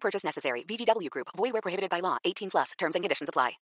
Purchase necessary. VGW Group. Void prohibited by law. 18 plus. Terms and conditions apply.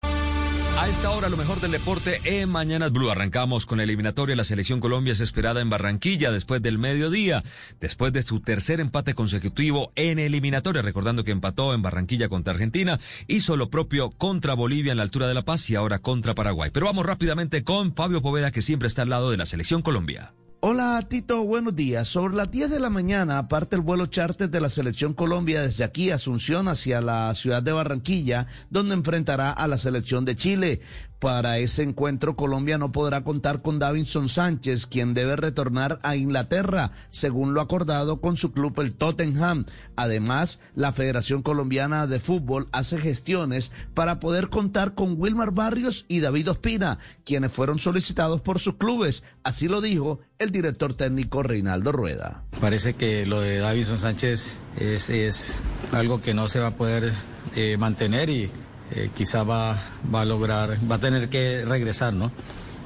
A esta hora, lo mejor del deporte en Mañanas Blue. Arrancamos con la eliminatoria. La selección Colombia es esperada en Barranquilla después del mediodía, después de su tercer empate consecutivo en eliminatoria. Recordando que empató en Barranquilla contra Argentina, hizo lo propio contra Bolivia en la altura de La Paz y ahora contra Paraguay. Pero vamos rápidamente con Fabio Poveda, que siempre está al lado de la selección Colombia. Hola Tito, buenos días. Sobre las 10 de la mañana parte el vuelo charter de la Selección Colombia desde aquí, Asunción, hacia la ciudad de Barranquilla, donde enfrentará a la Selección de Chile. Para ese encuentro, Colombia no podrá contar con Davinson Sánchez, quien debe retornar a Inglaterra, según lo acordado con su club el Tottenham. Además, la Federación Colombiana de Fútbol hace gestiones para poder contar con Wilmar Barrios y David Ospina, quienes fueron solicitados por sus clubes. Así lo dijo el director técnico Reinaldo Rueda. Parece que lo de Davinson Sánchez es, algo que no se va a poder eh, mantener y eh, quizá va, va a lograr, va a tener que regresar, ¿no?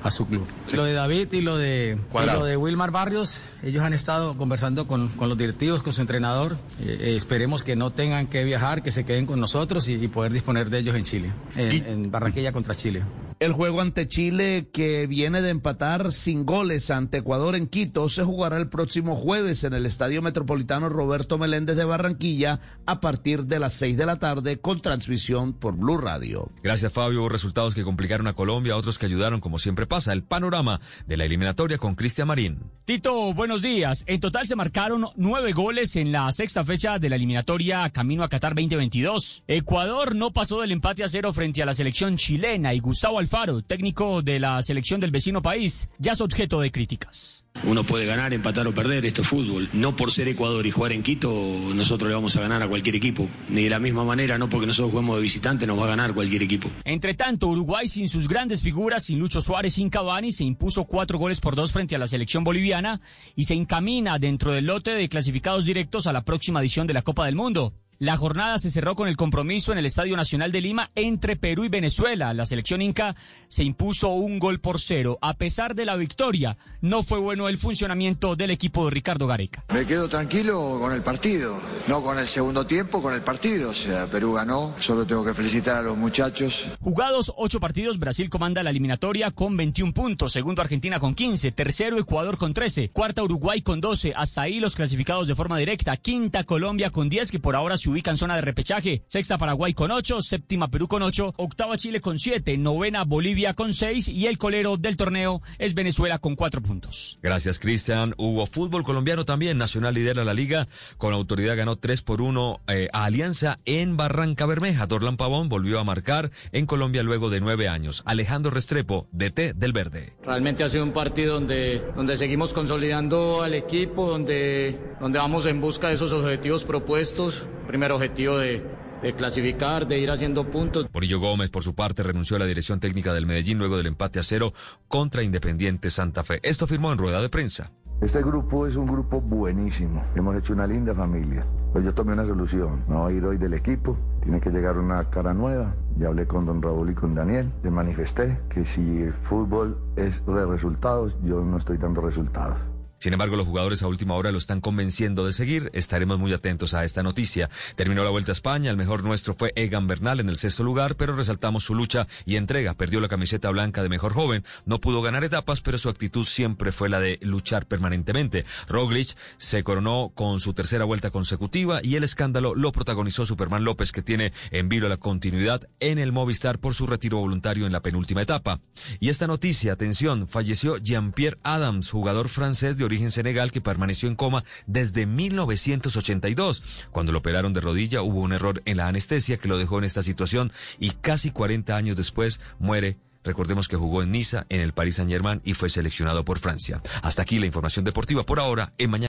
a su club. Lo de David y lo de, y lo de Wilmar Barrios, ellos han estado conversando con, con los directivos, con su entrenador. Eh, eh, esperemos que no tengan que viajar, que se queden con nosotros y, y poder disponer de ellos en Chile, en, en Barranquilla contra Chile. El juego ante Chile, que viene de empatar sin goles ante Ecuador en Quito, se jugará el próximo jueves en el Estadio Metropolitano Roberto Meléndez de Barranquilla a partir de las 6 de la tarde con transmisión por Blue Radio. Gracias, Fabio. Hubo resultados que complicaron a Colombia, otros que ayudaron, como siempre pasa. El panorama de la eliminatoria con Cristian Marín. Tito, buenos días. En total se marcaron nueve goles en la sexta fecha de la eliminatoria Camino a Qatar 2022. Ecuador no pasó del empate a cero frente a la selección chilena y Gustavo Alfaro, técnico de la selección del vecino país, ya es objeto de críticas. Uno puede ganar, empatar o perder, esto es fútbol. No por ser Ecuador y jugar en Quito, nosotros le vamos a ganar a cualquier equipo. Ni de la misma manera, no porque nosotros juguemos de visitante, nos va a ganar cualquier equipo. Entre tanto, Uruguay sin sus grandes figuras, sin Lucho Suárez, sin Cavani, se impuso cuatro goles por dos frente a la selección boliviana y se encamina dentro del lote de clasificados directos a la próxima edición de la Copa del Mundo. La jornada se cerró con el compromiso en el Estadio Nacional de Lima entre Perú y Venezuela. La selección inca se impuso un gol por cero. A pesar de la victoria, no fue bueno el funcionamiento del equipo de Ricardo Gareca. Me quedo tranquilo con el partido, no con el segundo tiempo, con el partido. O sea, Perú ganó, solo tengo que felicitar a los muchachos. Jugados ocho partidos, Brasil comanda la eliminatoria con 21 puntos, segundo Argentina con 15, tercero Ecuador con 13, cuarta Uruguay con 12, hasta ahí los clasificados de forma directa, quinta Colombia con 10, que por ahora se ubica en zona de repechaje, sexta Paraguay con 8, séptima Perú con 8, octava Chile con 7, novena Bolivia con 6 y el colero del torneo es Venezuela con 4 puntos. Gracias, Cristian. Hubo fútbol colombiano también. Nacional lidera la liga. Con autoridad ganó 3 por 1 eh, a Alianza en Barranca Bermeja. Dorlan Pavón volvió a marcar en Colombia luego de nueve años. Alejandro Restrepo, DT del Verde. Realmente ha sido un partido donde, donde seguimos consolidando al equipo, donde, donde vamos en busca de esos objetivos propuestos. Primer objetivo de, de clasificar, de ir haciendo puntos. Morillo Gómez, por su parte, renunció a la dirección técnica del Medellín luego del empate a cero contra Independiente Santa Fe. Esto firmó en rueda de prensa. Este grupo es un grupo buenísimo. Hemos hecho una linda familia. Pues yo tomé una solución. No va a ir hoy del equipo. Tiene que llegar una cara nueva. Ya hablé con don Raúl y con Daniel. Le manifesté que si el fútbol es de resultados, yo no estoy dando resultados. Sin embargo, los jugadores a última hora lo están convenciendo de seguir. Estaremos muy atentos a esta noticia. Terminó la Vuelta a España. El mejor nuestro fue Egan Bernal en el sexto lugar, pero resaltamos su lucha y entrega. Perdió la camiseta blanca de mejor joven. No pudo ganar etapas, pero su actitud siempre fue la de luchar permanentemente. Roglic se coronó con su tercera vuelta consecutiva y el escándalo lo protagonizó Superman López, que tiene en vilo la continuidad en el Movistar por su retiro voluntario en la penúltima etapa. Y esta noticia, atención, falleció Jean-Pierre Adams, jugador francés de origen senegal que permaneció en coma desde 1982. Cuando lo operaron de rodilla hubo un error en la anestesia que lo dejó en esta situación y casi 40 años después muere Recordemos que jugó en Niza, en el Paris Saint Germain y fue seleccionado por Francia. Hasta aquí la información deportiva por ahora en mañana.